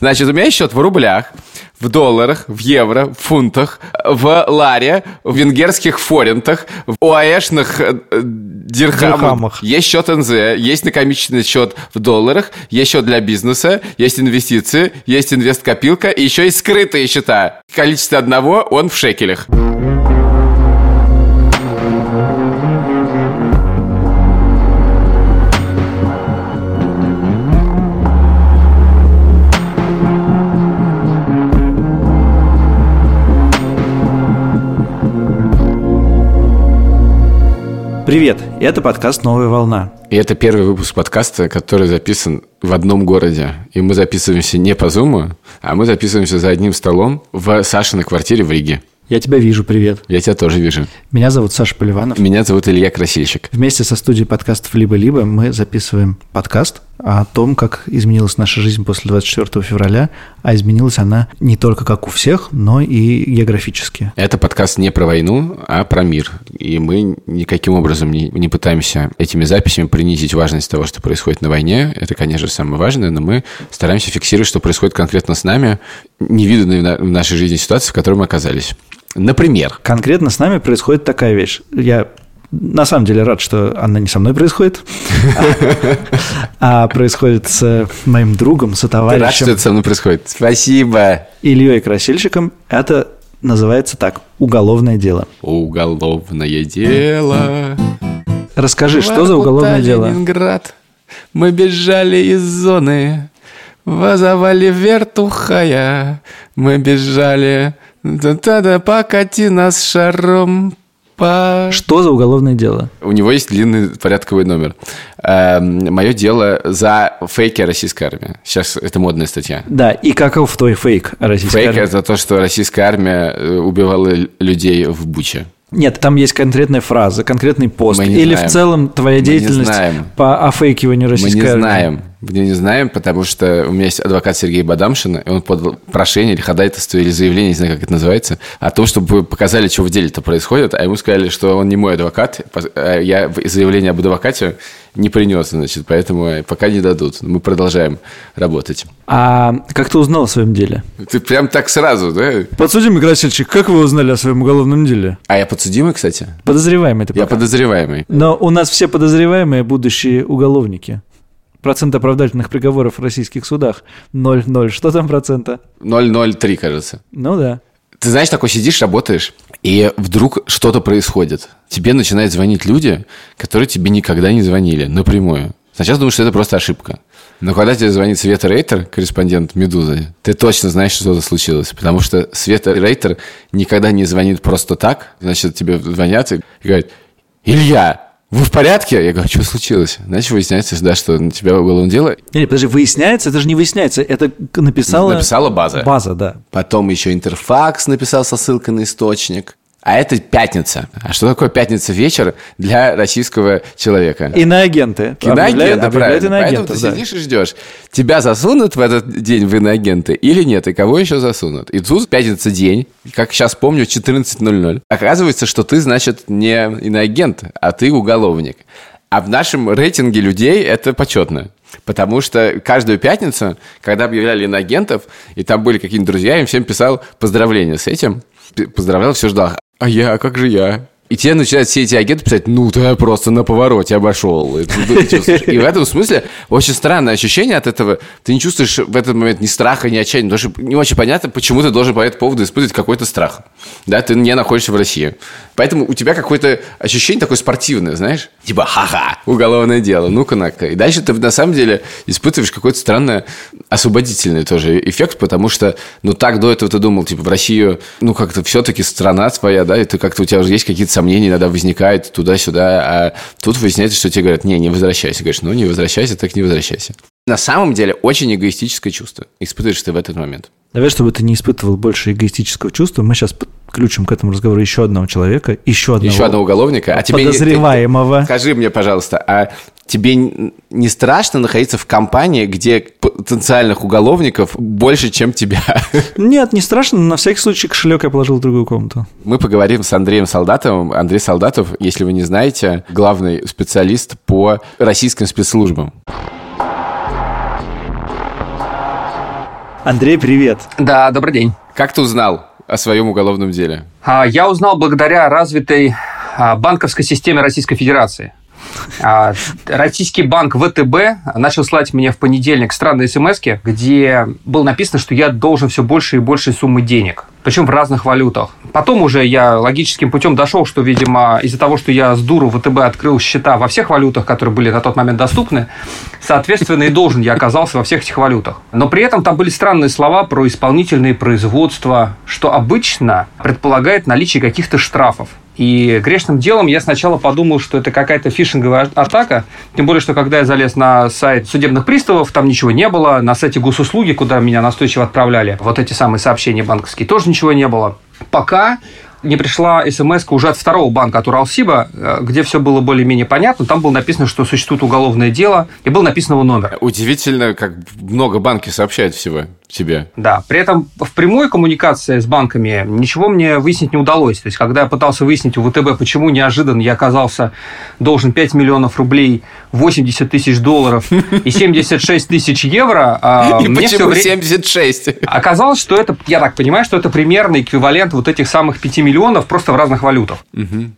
Значит, у меня счет в рублях, в долларах, в евро, в фунтах, в ларе, в венгерских форинтах, в ОАЭшных э, дирхамах. Дирхамах. Есть счет НЗ, есть накомиченный счет в долларах, есть счет для бизнеса, есть инвестиции, есть инвесткопилка, и еще есть скрытые счета. Количество одного, он в шекелях. Привет, это подкаст «Новая волна». И это первый выпуск подкаста, который записан в одном городе. И мы записываемся не по Зуму, а мы записываемся за одним столом в Сашиной квартире в Риге. Я тебя вижу, привет. Я тебя тоже вижу. Меня зовут Саша Поливанов. Меня зовут Илья Красильщик. Вместе со студией подкастов «Либо-либо» мы записываем подкаст о том, как изменилась наша жизнь после 24 февраля, а изменилась она не только как у всех, но и географически. Это подкаст не про войну, а про мир. И мы никаким образом не, не пытаемся этими записями принизить важность того, что происходит на войне. Это, конечно самое важное, но мы стараемся фиксировать, что происходит конкретно с нами, невиданные в нашей жизни ситуации, в которой мы оказались. Например, Конкретно с нами происходит такая вещь. Я на самом деле рад, что она не со мной происходит, а происходит с моим другом, ты рад, что это со мной происходит? Спасибо. Ильей Красильщиком. Это называется так «Уголовное дело». Уголовное дело. Расскажи, что за уголовное дело? Ленинград. Мы бежали из зоны. Вазовали вертухая. Мы бежали. Да-да-да, покати нас шаром по... Что за уголовное дело? У него есть длинный порядковый номер. Мое дело за фейки российской армии. Сейчас это модная статья. Да, и каков твой фейк российской Фейк армии? это то, что российская армия э, убивала людей в Буче. Нет, там есть конкретная фраза, конкретный пост. Мы не Или знаем. в целом твоя Мы не деятельность знаем. по офейкиванию Мы российской не армии. знаем. Мы не знаем, потому что у меня есть адвокат Сергей Бадамшин, и он подал прошение или ходатайство, или заявление, не знаю, как это называется, о том, чтобы вы показали, что в деле-то происходит, а ему сказали, что он не мой адвокат, а я заявление об адвокате не принес, значит, поэтому пока не дадут. Мы продолжаем работать. А как ты узнал о своем деле? Ты прям так сразу, да? Подсудимый Красильщик, как вы узнали о своем уголовном деле? А я подсудимый, кстати? Подозреваемый ты Я пока. подозреваемый. Но у нас все подозреваемые будущие уголовники. Процент оправдательных приговоров в российских судах 0,0. Что там процента? 003, кажется. Ну да. Ты знаешь, такой сидишь, работаешь, и вдруг что-то происходит. Тебе начинают звонить люди, которые тебе никогда не звонили напрямую. Сначала думаешь, что это просто ошибка. Но когда тебе звонит Света Рейтер, корреспондент «Медузы», ты точно знаешь, что что-то случилось. Потому что Света Рейтер никогда не звонит просто так. Значит, тебе звонят и говорят, «Илья, вы в порядке?» Я говорю, что случилось? Значит, выясняется, да, что на тебя уголовное дело. Не, не, подожди, выясняется? Это же не выясняется. Это написала... Написала база. База, да. Потом еще Интерфакс написал со ссылкой на источник. А это пятница. А что такое пятница вечер для российского человека? Иноагенты. Иноагенты, Объявляют- правильно. Поэтому иноагентов, ты да. сидишь и ждешь. Тебя засунут в этот день в иноагенты или нет? И кого еще засунут? И тут пятница день, как сейчас помню, 14.00. Оказывается, что ты, значит, не иноагент, а ты уголовник. А в нашем рейтинге людей это почетно. Потому что каждую пятницу, когда объявляли иноагентов, и там были какие-нибудь друзья, им всем писал поздравления с этим. Поздравлял, все ждал. А я, а как же я? И тебе начинают все эти агенты писать, ну, ты просто на повороте обошел. И. И в этом смысле очень странное ощущение от этого. Ты не чувствуешь в этот момент ни страха, ни отчаяния. Потому что не очень понятно, почему ты должен по этому поводу испытывать какой-то страх. Да, ты не находишься в России. Поэтому у тебя какое-то ощущение такое спортивное, знаешь? Типа, ха-ха, уголовное дело, ну-ка, на-ка. И дальше ты на самом деле испытываешь какой-то странный освободительный тоже эффект, потому что, ну, так до этого ты думал, типа, в Россию, ну, как-то все-таки страна твоя, да, и ты как-то у тебя уже есть какие-то сомнения, иногда возникают туда-сюда, а тут выясняется, что тебе говорят, не, не возвращайся. Говоришь, ну, не возвращайся, так не возвращайся. На самом деле очень эгоистическое чувство испытываешь ты в этот момент. Давай, чтобы ты не испытывал больше эгоистического чувства, мы сейчас подключим к этому разговору еще одного человека, еще одного, Еще одного уголовника. А тебе не- ты- подозреваемого. Скажи мне, пожалуйста, а тебе не страшно находиться в компании, где потенциальных уголовников больше, чем тебя? Нет, не страшно, но на всякий случай кошелек я положил в другую комнату. Мы поговорим с Андреем Солдатовым. Андрей Солдатов, если вы не знаете, главный специалист по российским спецслужбам. Андрей, привет. Да, добрый день. Как ты узнал о своем уголовном деле? А, я узнал благодаря развитой а, банковской системе Российской Федерации. А, российский банк ВТБ начал слать мне в понедельник странные смс где было написано, что я должен все больше и больше суммы денег причем в разных валютах. Потом уже я логическим путем дошел, что, видимо, из-за того, что я с дуру ВТБ открыл счета во всех валютах, которые были на тот момент доступны, соответственно, и должен я оказался во всех этих валютах. Но при этом там были странные слова про исполнительные производства, что обычно предполагает наличие каких-то штрафов. И грешным делом я сначала подумал, что это какая-то фишинговая атака. Тем более, что когда я залез на сайт судебных приставов, там ничего не было. На сайте госуслуги, куда меня настойчиво отправляли, вот эти самые сообщения банковские, тоже ничего не было. Пока не пришла смс уже от второго банка, от Уралсиба, э, где все было более-менее понятно. Там было написано, что существует уголовное дело, и был написан его номер. Удивительно, как много банки сообщают всего тебе. Да, при этом в прямой коммуникации с банками ничего мне выяснить не удалось. То есть, когда я пытался выяснить у ВТБ, почему неожиданно я оказался должен 5 миллионов рублей, 80 тысяч долларов и 76 тысяч евро, а и мне почему 76? Оказалось, что это, я так понимаю, что это примерно эквивалент вот этих самых 5 миллионов просто в разных валютах.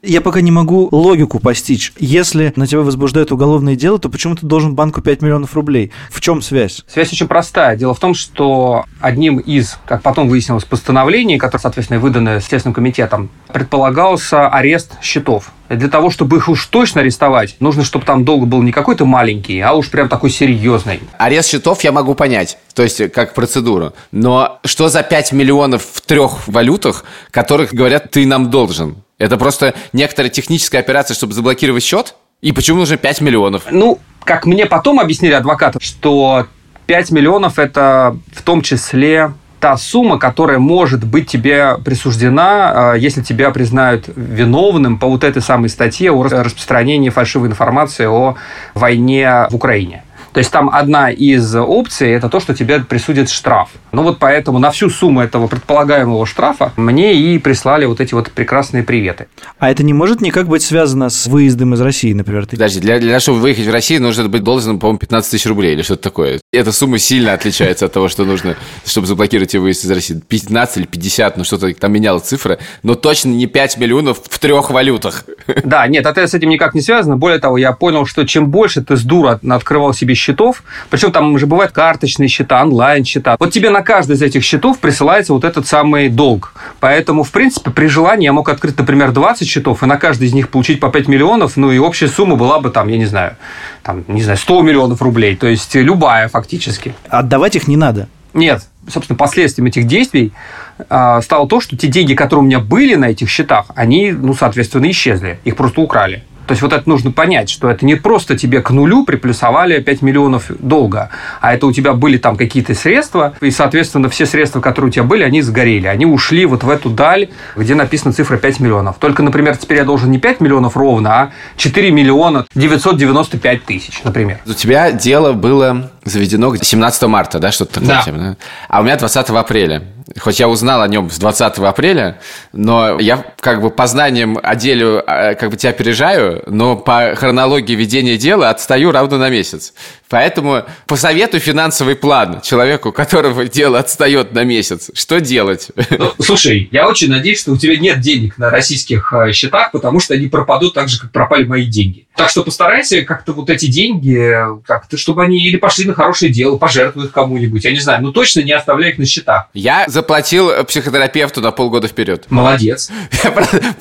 Я пока не могу логику постичь. Если на тебя возбуждают уголовное дело, то почему ты должен банку 5 миллионов рублей? В чем связь? Связь очень простая. Дело в том, что одним из, как потом выяснилось, постановлений, которое, соответственно, выдано Следственным комитетом, предполагался арест счетов. Для того, чтобы их уж точно арестовать, нужно, чтобы там долг был не какой-то маленький, а уж прям такой серьезный. Арест счетов я могу понять, то есть как процедуру. Но что за 5 миллионов в трех валютах, которых говорят, ты нам должен? Это просто некоторая техническая операция, чтобы заблокировать счет? И почему нужно 5 миллионов? Ну, как мне потом объяснили адвокаты, что 5 миллионов – это в том числе та сумма, которая может быть тебе присуждена, а, если тебя признают виновным по вот этой самой статье о распространении фальшивой информации о войне в Украине. То есть там одна из опций – это то, что тебе присудят штраф. Ну вот поэтому на всю сумму этого предполагаемого штрафа мне и прислали вот эти вот прекрасные приветы. А это не может никак быть связано с выездом из России, например? Ты... Подожди, для, для того, чтобы выехать в Россию, нужно быть должным, по-моему, 15 тысяч рублей или что-то такое. Эта сумма сильно отличается от того, что нужно, чтобы заблокировать тебе выезд из России. 15 или 50, ну что-то там меняла цифра, но точно не 5 миллионов в трех валютах. Да, нет, это с этим никак не связано. Более того, я понял, что чем больше ты с дура открывал себе счетов, причем там уже бывают карточные счета, онлайн-счета, вот тебе на каждый из этих счетов присылается вот этот самый долг. Поэтому, в принципе, при желании я мог открыть, например, 20 счетов, и на каждый из них получить по 5 миллионов, ну и общая сумма была бы там, я не знаю, там, не знаю, 100 миллионов рублей, то есть любая фактически. Отдавать их не надо? Нет, собственно, последствием этих действий э, стало то, что те деньги, которые у меня были на этих счетах, они, ну, соответственно, исчезли. Их просто украли. То есть вот это нужно понять, что это не просто тебе к нулю приплюсовали 5 миллионов долга, а это у тебя были там какие-то средства, и, соответственно, все средства, которые у тебя были, они сгорели. Они ушли вот в эту даль, где написана цифра 5 миллионов. Только, например, теперь я должен не 5 миллионов ровно, а 4 миллиона 995 тысяч, например. У тебя дело было заведено 17 марта, да, что-то такое? Да. Типа, да? А у меня 20 апреля. Хоть я узнал о нем с 20 апреля, но я как бы по знаниям о деле а, как бы тебя опережаю, но по хронологии ведения дела отстаю равно на месяц. Поэтому посоветуй финансовый план человеку, у которого дело отстает на месяц. Что делать? Ну, слушай, я очень надеюсь, что у тебя нет денег на российских э, счетах, потому что они пропадут так же, как пропали мои деньги. Так что постарайся как-то вот эти деньги, как-то, чтобы они или пошли на хорошее дело, пожертвуй их кому-нибудь, я не знаю, но точно не оставляй их на счетах. Я заплатил психотерапевту на полгода вперед. Молодец.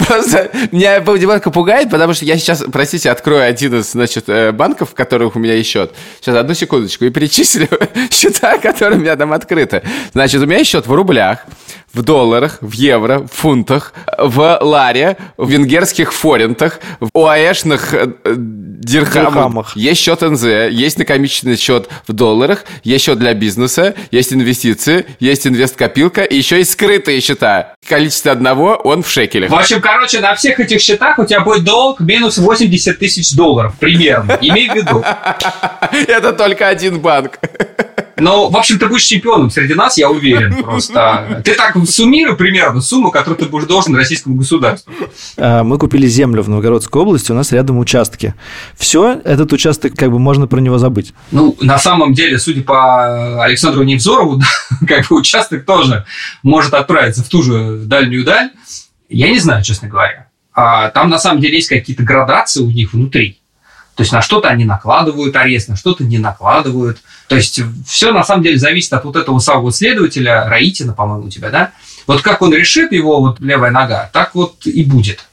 Просто меня немножко пугает, потому что я сейчас, простите, открою один из, значит, э, банков, в которых у меня есть счет. Сейчас, одну секундочку, и перечислю счета, которые у меня там открыты. Значит, у меня есть счет в рублях, в долларах, в евро, в фунтах, в ларе, в венгерских форинтах, в ОАЭшных э, дирхамах. дирхамах. Есть счет НЗ, есть накомиченный счет в долларах, есть счет для бизнеса, есть инвестиции, есть инвесткопилка, и еще есть скрытые счета. Количество одного, он в шекелях. В общем, короче, на всех этих счетах у тебя будет долг минус 80 тысяч долларов, примерно. Имей в виду. Это только один банк. Ну, в общем, ты будешь чемпионом среди нас, я уверен просто. Ты так суммируй примерно сумму, которую ты будешь должен российскому государству. А, мы купили землю в Новгородской области, у нас рядом участки. Все, этот участок, как бы можно про него забыть. Ну, на самом деле, судя по Александру Невзорову, как бы участок тоже может отправиться в ту же дальнюю даль. Я не знаю, честно говоря. А там на самом деле есть какие-то градации у них внутри. То есть на что-то они накладывают арест, на что-то не накладывают. То есть все на самом деле зависит от вот этого самого следователя, Раитина, по-моему, у тебя, да? Вот как он решит его вот левая нога, так вот и будет.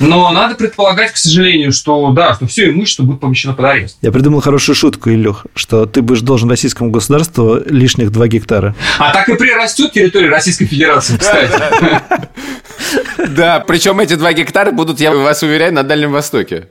Но надо предполагать, к сожалению, что да, что все имущество будет помещено под арест. Я придумал хорошую шутку, Илюх, что ты будешь должен российскому государству лишних 2 гектара. А так и прирастет территория Российской Федерации, кстати. Да, причем эти 2 гектара будут, я вас уверяю, на Дальнем Востоке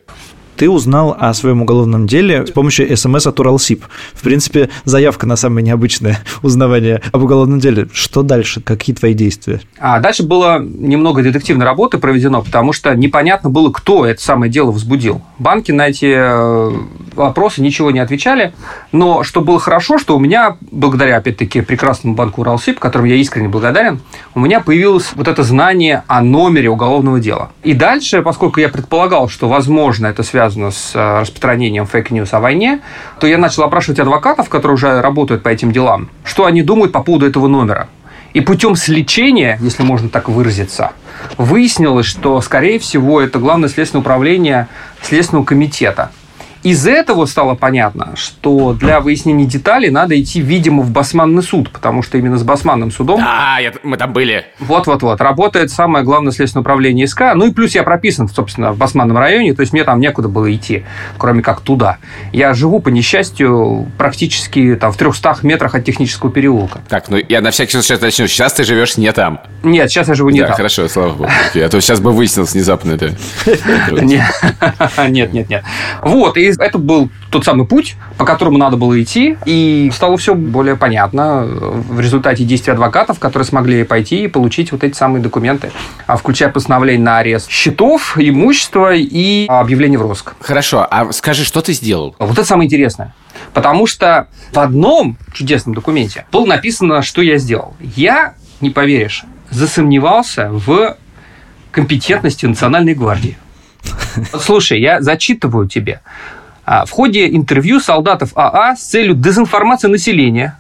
ты узнал о своем уголовном деле с помощью смс от Уралсиб. В принципе, заявка на самое необычное узнавание об уголовном деле. Что дальше? Какие твои действия? А дальше было немного детективной работы проведено, потому что непонятно было, кто это самое дело возбудил. Банки на эти э, вопросы ничего не отвечали, но что было хорошо, что у меня, благодаря, опять-таки, прекрасному банку Уралсиб, которому я искренне благодарен, у меня появилось вот это знание о номере уголовного дела. И дальше, поскольку я предполагал, что, возможно, это связано связано с э, распространением fake news о войне, то я начал опрашивать адвокатов, которые уже работают по этим делам, что они думают по поводу этого номера. И путем сличения, если можно так выразиться, выяснилось, что, скорее всего, это Главное следственное управление Следственного комитета. Из этого стало понятно, что для выяснения деталей надо идти, видимо, в Басманный суд, потому что именно с Басманным судом... А, мы там были. Вот-вот-вот. Работает самое главное следственное управление СК. Ну и плюс я прописан, собственно, в Басманном районе, то есть мне там некуда было идти, кроме как туда. Я живу, по несчастью, практически там в 300 метрах от технического переулка. Так, ну я на всякий случай начну. Сейчас ты живешь не там. Нет, сейчас я живу не да, там. хорошо, слава богу. А то сейчас бы выяснилось внезапно это. Нет, нет, нет. Вот, и это был тот самый путь, по которому надо было идти, и стало все более понятно в результате действий адвокатов, которые смогли пойти и получить вот эти самые документы, а включая постановление на арест счетов, имущества и объявление в розыск. Хорошо, а скажи, что ты сделал? Вот это самое интересное. Потому что в одном чудесном документе было написано, что я сделал. Я, не поверишь, засомневался в компетентности Национальной гвардии. Слушай, я зачитываю тебе. А, в ходе интервью солдатов АА с целью дезинформации населения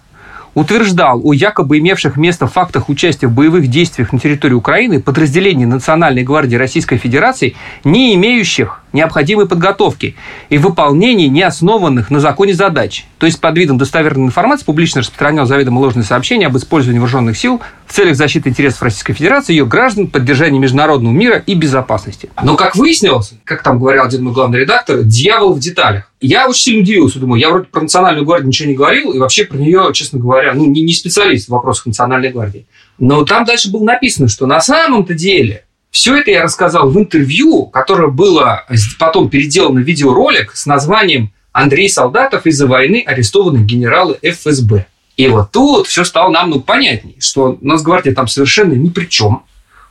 утверждал о якобы имевших место фактах участия в боевых действиях на территории Украины подразделений Национальной гвардии Российской Федерации, не имеющих необходимой подготовки и выполнении неоснованных на законе задач. То есть под видом достоверной информации публично распространял заведомо ложные сообщения об использовании вооруженных сил в целях защиты интересов Российской Федерации, ее граждан, поддержания международного мира и безопасности. Но, как выяснилось, как там говорил один мой главный редактор, дьявол в деталях. Я очень сильно удивился, думаю, я вроде про Национальную гвардию ничего не говорил, и вообще про нее, честно говоря, ну, не, не специалист в вопросах Национальной гвардии. Но там дальше было написано, что на самом-то деле все это я рассказал в интервью, которое было потом переделано в видеоролик с названием «Андрей Солдатов из-за войны арестованы генералы ФСБ». И вот тут все стало нам ну, понятней, что Нацгвардия там совершенно ни при чем,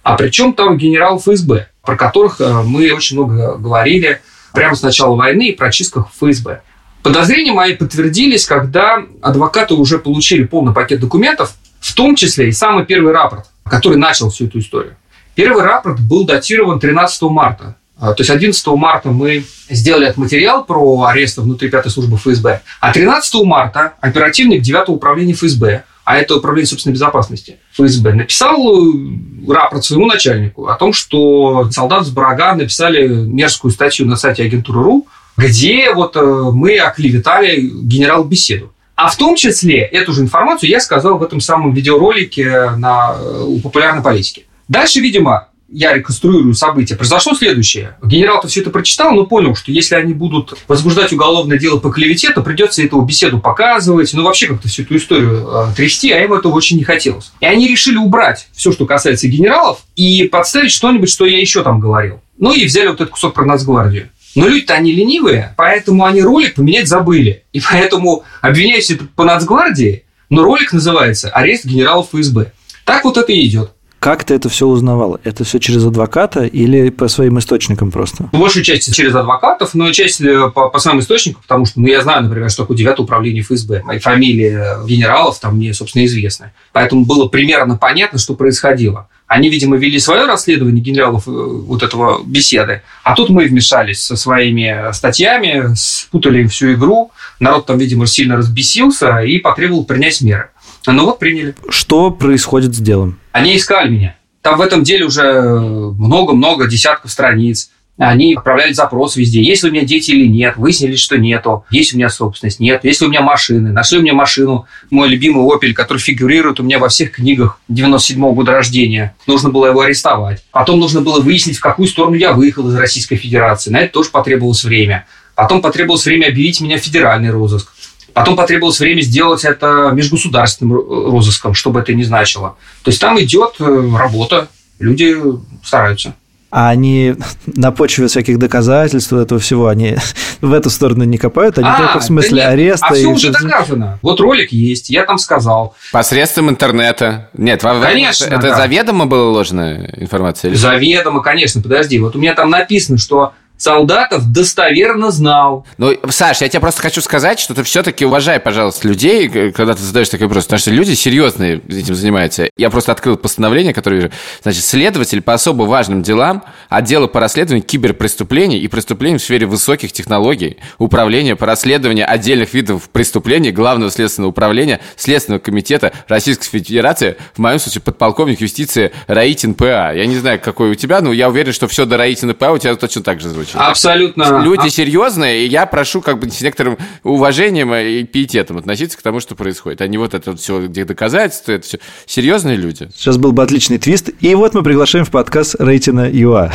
а при чем там генерал ФСБ, про которых э, мы очень много говорили прямо с начала войны и про чистках ФСБ. Подозрения мои подтвердились, когда адвокаты уже получили полный пакет документов, в том числе и самый первый рапорт, который начал всю эту историю. Первый рапорт был датирован 13 марта. А, то есть 11 марта мы сделали этот материал про аресты внутри пятой службы ФСБ. А 13 марта оперативник 9 управления ФСБ, а это управление собственной безопасности ФСБ, написал э, рапорт своему начальнику о том, что солдат с Барага написали мерзкую статью на сайте агентуры.ру, где вот э, мы оклеветали генерал беседу. А в том числе эту же информацию я сказал в этом самом видеоролике на, э, у популярной политики. Дальше, видимо, я реконструирую события. Произошло следующее. Генерал-то все это прочитал, но понял, что если они будут возбуждать уголовное дело по клевете, то придется эту беседу показывать, ну вообще как-то всю эту историю э, трясти, а им этого очень не хотелось. И они решили убрать все, что касается генералов, и подставить что-нибудь, что я еще там говорил. Ну и взяли вот этот кусок про Нацгвардию. Но люди-то они ленивые, поэтому они ролик поменять забыли. И поэтому обвиняюсь по Нацгвардии, но ролик называется «Арест генералов ФСБ». Так вот это и идет. Как ты это все узнавал? Это все через адвоката или по своим источникам просто? Большую часть через адвокатов, но часть э, по, по своим источникам, потому что ну, я знаю, например, что такое 9 управление ФСБ. Мои фамилии генералов там мне, собственно, известны. Поэтому было примерно понятно, что происходило. Они, видимо, вели свое расследование генералов э, вот этого беседы, а тут мы вмешались со своими статьями, спутали им всю игру, народ там, видимо, сильно разбесился и потребовал принять меры. Ну вот, приняли. Что происходит с делом? Они искали меня. Там в этом деле уже много-много десятков страниц. Они отправляли запрос везде. Есть ли у меня дети или нет. Выяснили, что нету. Есть у меня собственность? Нет. Есть ли у меня машины? Нашли у меня машину. Мой любимый Opel, который фигурирует у меня во всех книгах 97 -го года рождения. Нужно было его арестовать. Потом нужно было выяснить, в какую сторону я выехал из Российской Федерации. На это тоже потребовалось время. Потом потребовалось время объявить меня в федеральный розыск. Потом потребовалось время сделать это межгосударственным розыском, чтобы это не значило. То есть там идет э, работа, люди стараются. А они на почве всяких доказательств этого всего, они в эту сторону не копают, они а, только в смысле да ареста. А все уже доказано. Вот ролик есть, я там сказал. Посредством интернета. Нет, конечно, это да. заведомо была ложная информация? Заведомо, конечно. Подожди, вот у меня там написано, что Солдатов достоверно знал. Ну, Саш, я тебе просто хочу сказать, что ты все-таки уважай, пожалуйста, людей, когда ты задаешь такой вопрос, потому что люди серьезные этим занимаются. Я просто открыл постановление, которое. Значит, следователь по особо важным делам отдела по расследованию киберпреступлений и преступлений в сфере высоких технологий, управления по расследованию отдельных видов преступлений Главного следственного управления Следственного комитета Российской Федерации, в моем случае подполковник юстиции Раитин П.А. Я не знаю, какой у тебя, но я уверен, что все до Раитина П.А. у тебя точно так же звучит случае. Абсолютно. Люди а... серьезные, и я прошу как бы с некоторым уважением и пиететом относиться к тому, что происходит. А не вот это вот все, где доказательства, это все серьезные люди. Сейчас был бы отличный твист. И вот мы приглашаем в подкаст Рейтина ЮА.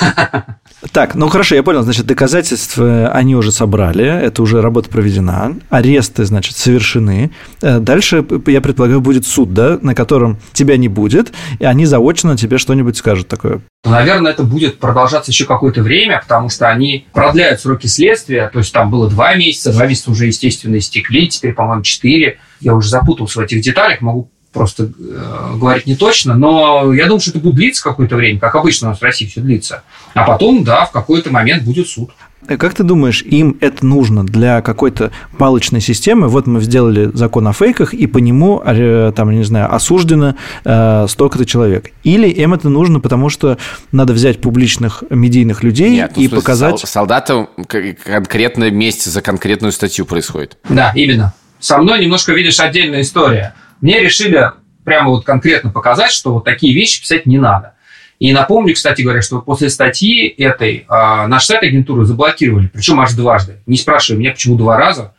Так, ну хорошо, я понял. Значит, доказательства они уже собрали, это уже работа проведена, аресты, значит, совершены. Э, дальше, я предполагаю, будет суд, да, на котором тебя не будет, и они заочно тебе что-нибудь скажут такое. Наверное, это будет продолжаться еще какое-то время, потому что они продляют сроки следствия. То есть там было два месяца, два месяца уже, естественно, истекли, теперь, по-моему, четыре. Я уже запутался в этих деталях, могу просто э, говорить не точно, но я думаю, что это будет длиться какое-то время, как обычно у нас в России все длится. А потом, да, в какой-то момент будет суд. Э, как ты думаешь, им это нужно для какой-то палочной системы? Вот мы сделали закон о фейках, и по нему, э, там, не знаю, осуждено э, столько-то человек. Или им это нужно, потому что надо взять публичных медийных людей Нет, ну, и показать... Солдатам конкретное месте за конкретную статью происходит. Да, именно. Со мной немножко, видишь, отдельная история. Мне решили прямо вот конкретно показать, что вот такие вещи писать не надо. И напомню, кстати говоря, что после статьи этой э, наш сайт агентуры заблокировали, причем аж дважды. Не спрашивай меня, почему два раза,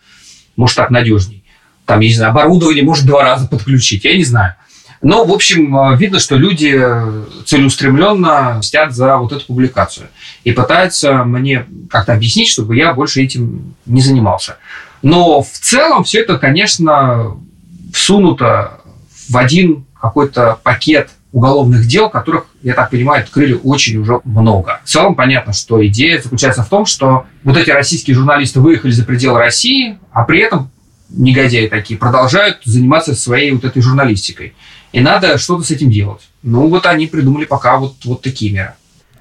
может, так надежней. Там, я не знаю, оборудование может два раза подключить, я не знаю. Но, в общем, а, видно, что люди целеустремленно мстят за вот эту публикацию и пытаются мне как-то объяснить, чтобы я больше этим не занимался. Но в целом все это, конечно, всунуто в один какой-то пакет уголовных дел, которых, я так понимаю, открыли очень уже много. В целом понятно, что идея заключается в том, что вот эти российские журналисты выехали за пределы России, а при этом негодяи такие продолжают заниматься своей вот этой журналистикой. И надо что-то с этим делать. Ну, вот они придумали пока вот, вот такие меры.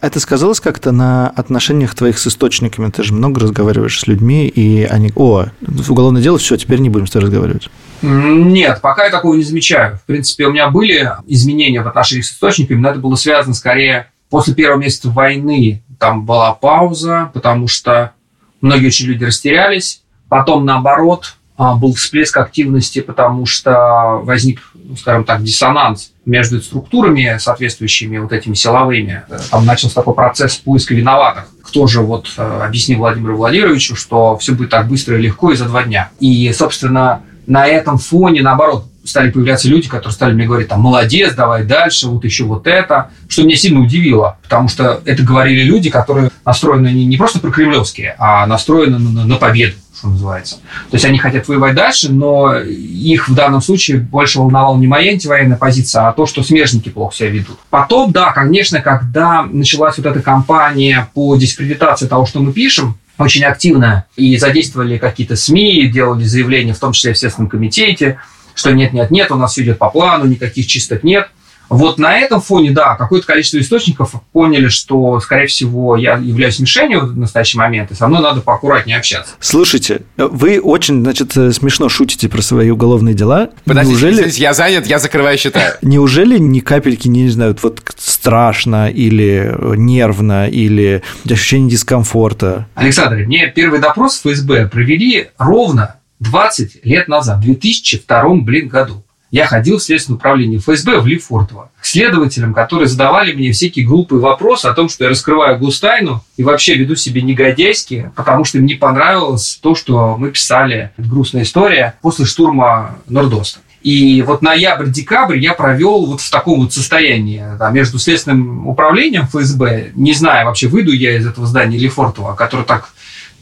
Это сказалось как-то на отношениях твоих с источниками? Ты же много разговариваешь с людьми, и они, о, уголовное дело, все, теперь не будем с тобой разговаривать. Нет, пока я такого не замечаю. В принципе, у меня были изменения в отношениях с источниками, но это было связано скорее после первого месяца войны. Там была пауза, потому что многие очень люди растерялись. Потом, наоборот, а, был всплеск активности, потому что возник, ну, скажем так, диссонанс между структурами, соответствующими вот этими силовыми. Там начался такой процесс поиска виноватых. Кто же вот э, объяснил Владимиру Владимировичу, что все будет так быстро и легко и за два дня. И, собственно, на этом фоне, наоборот, стали появляться люди, которые стали мне говорить, там, молодец, давай дальше, вот еще вот это, что меня сильно удивило, потому что это говорили люди, которые настроены не, не просто прокремлевские, а настроены на, на победу что называется. То есть они хотят воевать дальше, но их в данном случае больше волновала не моя антивоенная позиция, а то, что смежники плохо себя ведут. Потом, да, конечно, когда началась вот эта кампания по дискредитации того, что мы пишем, очень активно и задействовали какие-то СМИ, делали заявления, в том числе в Следственном комитете, что нет-нет-нет, у нас все идет по плану, никаких чисток нет. Вот на этом фоне, да, какое-то количество источников поняли, что, скорее всего, я являюсь мишенью в настоящий момент, и со мной надо поаккуратнее общаться. Слушайте, вы очень, значит, смешно шутите про свои уголовные дела. Подождите, Неужели... я занят, я закрываю счета. Неужели ни капельки, не знаю, вот страшно или нервно, или ощущение дискомфорта? Александр, мне первый допрос в ФСБ провели ровно 20 лет назад, в 2002 блин, году я ходил в Следственное управление ФСБ в Лефортово к следователям, которые задавали мне всякие глупые вопросы о том, что я раскрываю густайну и вообще веду себя негодяйски, потому что им не понравилось то, что мы писали. Грустная история после штурма Нордоста. И вот ноябрь-декабрь я провел вот в таком вот состоянии да, между следственным управлением ФСБ, не знаю вообще, выйду я из этого здания Лефортово, которое так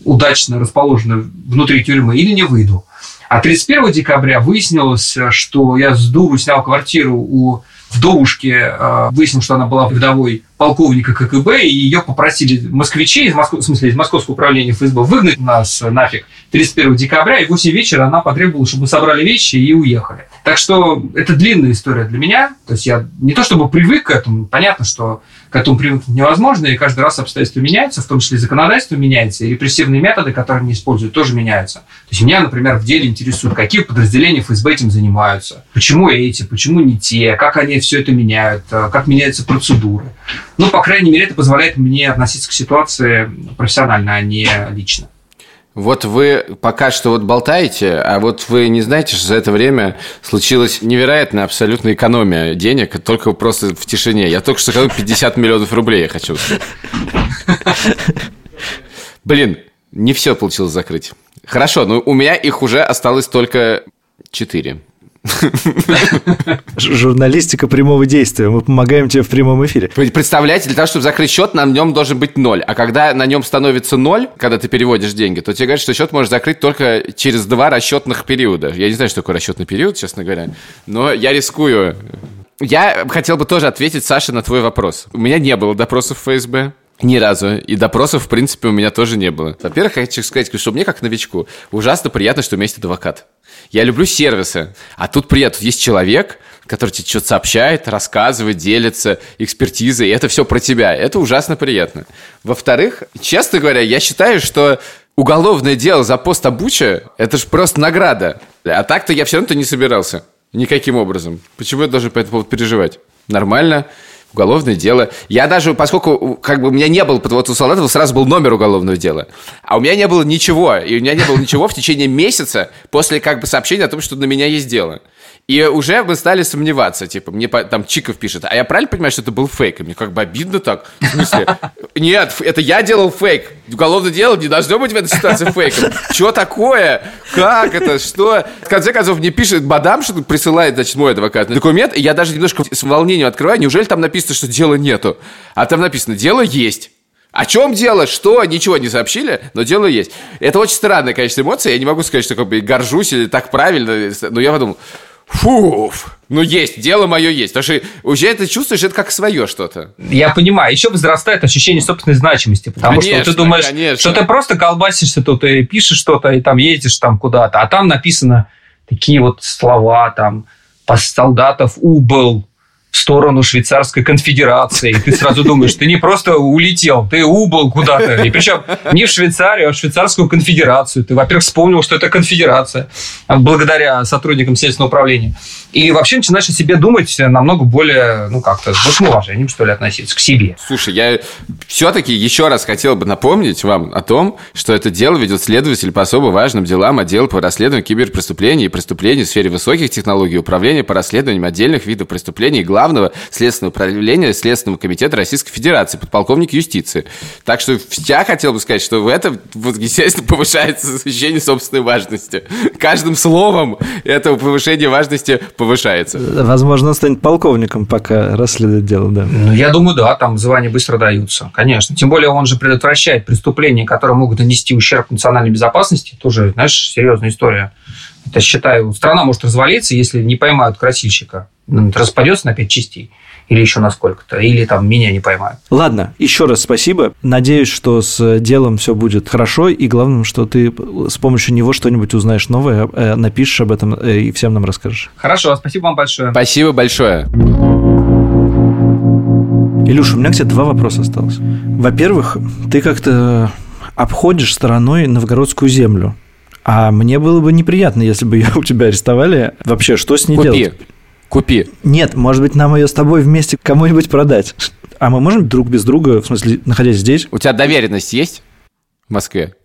удачно расположено внутри тюрьмы, или не выйду. А 31 декабря выяснилось, что я с дуру снял квартиру у вдовушки, э, выяснил, что она была вдовой полковника КГБ, и ее попросили москвичи, из Москвы, в смысле, из Московского управления ФСБ выгнать нас нафиг 31 декабря, и в 8 вечера она потребовала, чтобы мы собрали вещи и уехали. Так что это длинная история для меня. То есть я не то чтобы привык к этому, понятно, что к этому привыкнуть невозможно, и каждый раз обстоятельства меняются, в том числе законодательство меняется, и репрессивные методы, которые они используют, тоже меняются. То есть меня, например, в деле интересует, какие подразделения ФСБ этим занимаются, почему эти, почему не те, как они все это меняют, как меняются процедуры. Ну, по крайней мере, это позволяет мне относиться к ситуации профессионально, а не лично. Вот вы пока что вот болтаете, а вот вы не знаете, что за это время случилась невероятная абсолютная экономия денег, только просто в тишине. Я только что сказал 50 миллионов рублей, я хочу. Блин, не все получилось закрыть. Хорошо, но у меня их уже осталось только 4. Журналистика прямого действия. Мы помогаем тебе в прямом эфире. Представляете, для того, чтобы закрыть счет, на нем должен быть ноль. А когда на нем становится ноль, когда ты переводишь деньги, то тебе говорят, что счет можешь закрыть только через два расчетных периода. Я не знаю, что такое расчетный период, честно говоря. Но я рискую. Я хотел бы тоже ответить, Саша, на твой вопрос. У меня не было допросов в ФСБ. Ни разу. И допросов, в принципе, у меня тоже не было. Во-первых, хочу сказать, что мне, как новичку, ужасно приятно, что у меня есть адвокат. Я люблю сервисы. А тут приятно. Тут есть человек, который тебе что-то сообщает, рассказывает, делится экспертизой. И это все про тебя. Это ужасно приятно. Во-вторых, честно говоря, я считаю, что уголовное дело за пост обуча – это же просто награда. А так-то я все равно-то не собирался. Никаким образом. Почему я должен по этому поводу переживать? Нормально уголовное дело. Я даже, поскольку как бы у меня не было, вот у Солдатова сразу был номер уголовного дела, а у меня не было ничего, и у меня не было ничего в течение месяца после как бы сообщения о том, что на меня есть дело. И уже мы стали сомневаться, типа, мне там Чиков пишет, а я правильно понимаю, что это был фейк? И мне как бы обидно так. В смысле? Нет, это я делал фейк. Уголовное дело не должно быть в этой ситуации фейком. Что такое? Как это? Что? В конце концов, мне пишет Бадам, что присылает, значит, мой адвокат документ, и я даже немножко с волнением открываю, неужели там написано, что дела нету? А там написано, дело есть. О чем дело? Что? Ничего не сообщили, но дело есть. Это очень странное, конечно, эмоция. Я не могу сказать, что как бы горжусь или так правильно, но я подумал, Фу, ну есть, дело мое есть. Потому что уже это чувствуешь, это как свое что-то. Я понимаю. Еще возрастает ощущение собственной значимости. Потому конечно, что ты думаешь, конечно. что ты просто колбасишься тут и пишешь что-то, и там едешь там куда-то. А там написано такие вот слова, там, солдатов убыл, в сторону Швейцарской конфедерации. И ты сразу думаешь, ты не просто улетел, ты убыл куда-то. И причем не в Швейцарию, а в Швейцарскую конфедерацию. Ты, во-первых, вспомнил, что это конфедерация, благодаря сотрудникам следственного управления. И вообще начинаешь о себе думать намного более, ну, как-то с большим уважением, что ли, относиться к себе. Слушай, я все-таки еще раз хотел бы напомнить вам о том, что это дело ведет следователь по особо важным делам отдела по расследованию киберпреступлений и преступлений в сфере высоких технологий, управления по расследованием отдельных видов преступлений и главного следственного управления Следственного комитета Российской Федерации, подполковник юстиции. Так что я хотел бы сказать, что в этом, вот, естественно, повышается ощущение собственной важности. Каждым словом этого повышения важности повышается. Возможно, он станет полковником, пока расследует дело, да. Ну, я думаю, да, там звания быстро даются, конечно. Тем более он же предотвращает преступления, которые могут нанести ущерб национальной безопасности. Тоже, знаешь, серьезная история. Это, считаю, страна может развалиться, если не поймают красильщика. Распадется на пять частей или еще на сколько-то, или там меня не поймают. Ладно, еще раз спасибо. Надеюсь, что с делом все будет хорошо, и главное, что ты с помощью него что-нибудь узнаешь новое, э, напишешь об этом э, и всем нам расскажешь. Хорошо, спасибо вам большое. Спасибо большое. Илюша, у меня к тебе два вопроса осталось. Во-первых, ты как-то обходишь стороной новгородскую землю. А мне было бы неприятно, если бы ее у тебя арестовали. Вообще, что с ней Купи. делать? Купи. Нет, может быть, нам ее с тобой вместе кому-нибудь продать. А мы можем друг без друга, в смысле, находясь здесь? У тебя доверенность есть в Москве?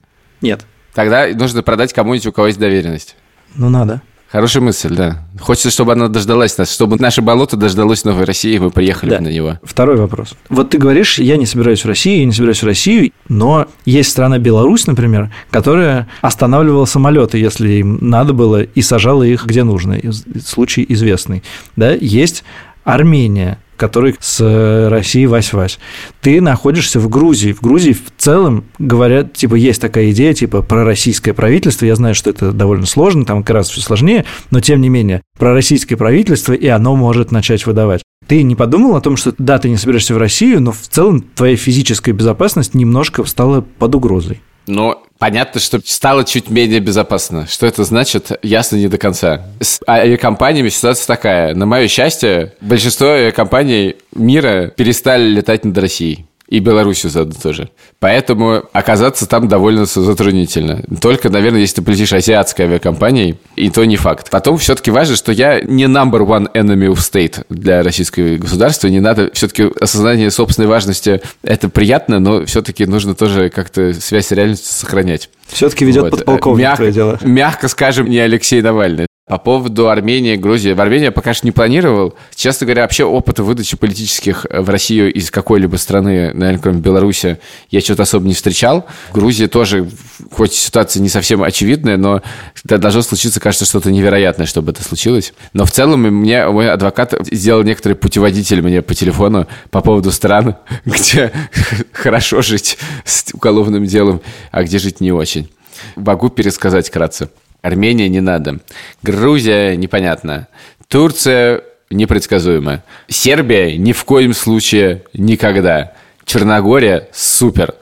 Нет. Тогда нужно продать кому-нибудь, у кого есть доверенность. Ну, надо. Хорошая мысль, да. Хочется, чтобы она дождалась нас, чтобы наше болото дождалось новой России, и мы приехали Да. на него. Второй вопрос. Вот ты говоришь, я не собираюсь в Россию, я не собираюсь в Россию, но есть страна Беларусь, например, которая останавливала самолеты, если им надо было, и сажала их где нужно. Случай известный. Да? Есть Армения, который с э, Россией вась-вась. Ты находишься в Грузии. В Грузии в целом говорят, типа, есть такая идея, типа, пророссийское правительство. Я знаю, что это довольно сложно, там как раз все сложнее, но тем не менее, пророссийское правительство, и оно может начать выдавать. Ты не подумал о том, что да, ты не собираешься в Россию, но в целом твоя физическая безопасность немножко стала под угрозой. Но понятно, что стало чуть менее безопасно. Что это значит, ясно не до конца. С авиакомпаниями ситуация такая. На мое счастье, большинство авиакомпаний мира перестали летать над Россией. И Белоруссию заодно тоже. Поэтому оказаться там довольно затруднительно. Только, наверное, если ты полетишь азиатской авиакомпанией, и то не факт. Потом все-таки важно, что я не number one enemy of state для российского государства. Не надо все-таки осознание собственной важности. Это приятно, но все-таки нужно тоже как-то связь с реальностью сохранять. Все-таки ведет Вот. подполковник твое дело. Мягко скажем, не Алексей Навальный. По поводу Армении, Грузии. В Армении я пока что не планировал. Честно говоря, вообще опыта выдачи политических э, в Россию из какой-либо страны, наверное, кроме Беларуси, я что-то особо не встречал. В Грузии тоже, хоть ситуация не совсем очевидная, но это должно случиться, кажется, что-то невероятное, чтобы это случилось. Но в целом мне мой адвокат сделал некоторый путеводитель мне по телефону по поводу стран, где хорошо жить с уголовным делом, а где жить не очень. Могу пересказать вкратце. Армения не надо. Грузия непонятно. Турция непредсказуема. Сербия ни в коем случае никогда. Черногория супер.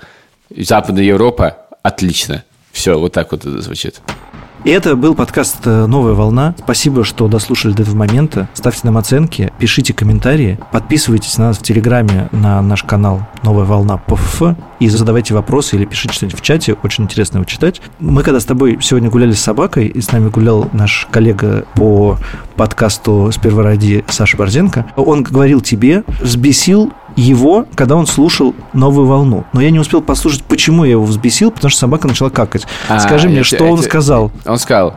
Западная Европа отлично. Все, вот так вот это звучит. И это был подкаст э, «Новая волна». Спасибо, что дослушали до этого момента. Ставьте нам оценки, пишите комментарии, подписывайтесь на нас в Телеграме, на наш канал «Новая волна» ПФФ и задавайте вопросы или пишите что-нибудь в чате, очень интересно его читать. Мы когда с тобой сегодня гуляли с собакой, и с нами гулял наш коллега по подкасту «Сперва ради» Саша Борзенко, он говорил тебе, взбесил его, когда он слушал новую волну. Но я не успел послушать, почему я его взбесил, потому что собака начала какать. А, Скажи мне, я- что я- он сказал? Он сказал,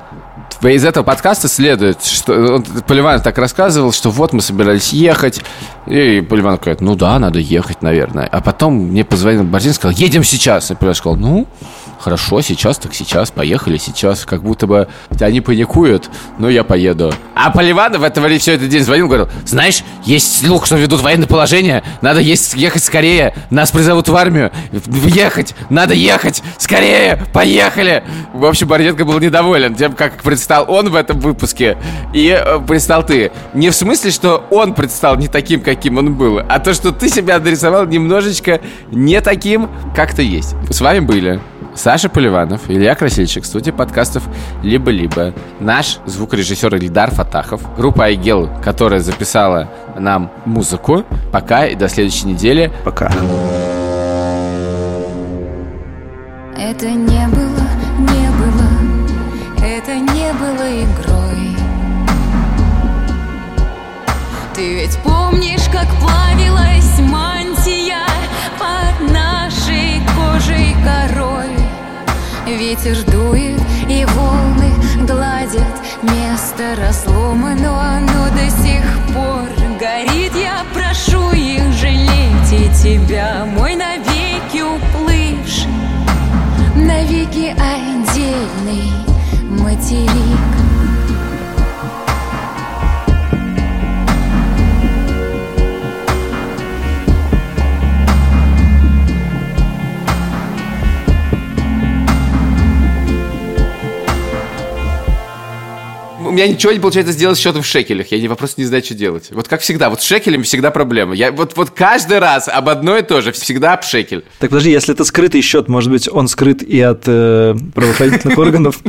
из этого подкаста следует, что он, Поливанов так рассказывал, что вот мы собирались ехать, и Поливанов говорит, ну да, надо ехать, наверное. А потом мне позвонил Борзин сказал, едем сейчас. И Поливанов сказал, ну, хорошо, сейчас, так сейчас, поехали сейчас. Как будто бы они паникуют, но я поеду. А Поливанов этого ли все этот день звонил, говорил, знаешь, есть слух, что ведут военное положение, надо есть, ехать скорее, нас призовут в армию, ехать, надо ехать, скорее, поехали. В общем, Борзенко был недоволен тем, как предстал он в этом выпуске и э, предстал ты. Не в смысле, что он предстал не таким, каким он был, а то, что ты себя нарисовал немножечко не таким, как ты есть. С вами были Саша Поливанов, Илья Красильщик, студия подкастов «Либо-либо», наш звукорежиссер Ильдар Фатахов, группа Айгел, которая записала нам музыку. Пока и до следующей недели. Пока. Это не было, не было, это не было игрой. Ты ведь помнишь, Ветер дует и волны гладят место разлома, но оно до сих пор горит. Я прошу их жалеть и тебя, мой навеки уплывший навеки отдельный материк. Меня ничего не получается сделать с счетом в шекелях. Я не, просто не знаю, что делать. Вот как всегда. Вот с шекелями всегда проблема. Я вот, вот каждый раз об одно и то же. Всегда об шекель. Так подожди, если это скрытый счет, может быть, он скрыт и от э, правоохранительных органов?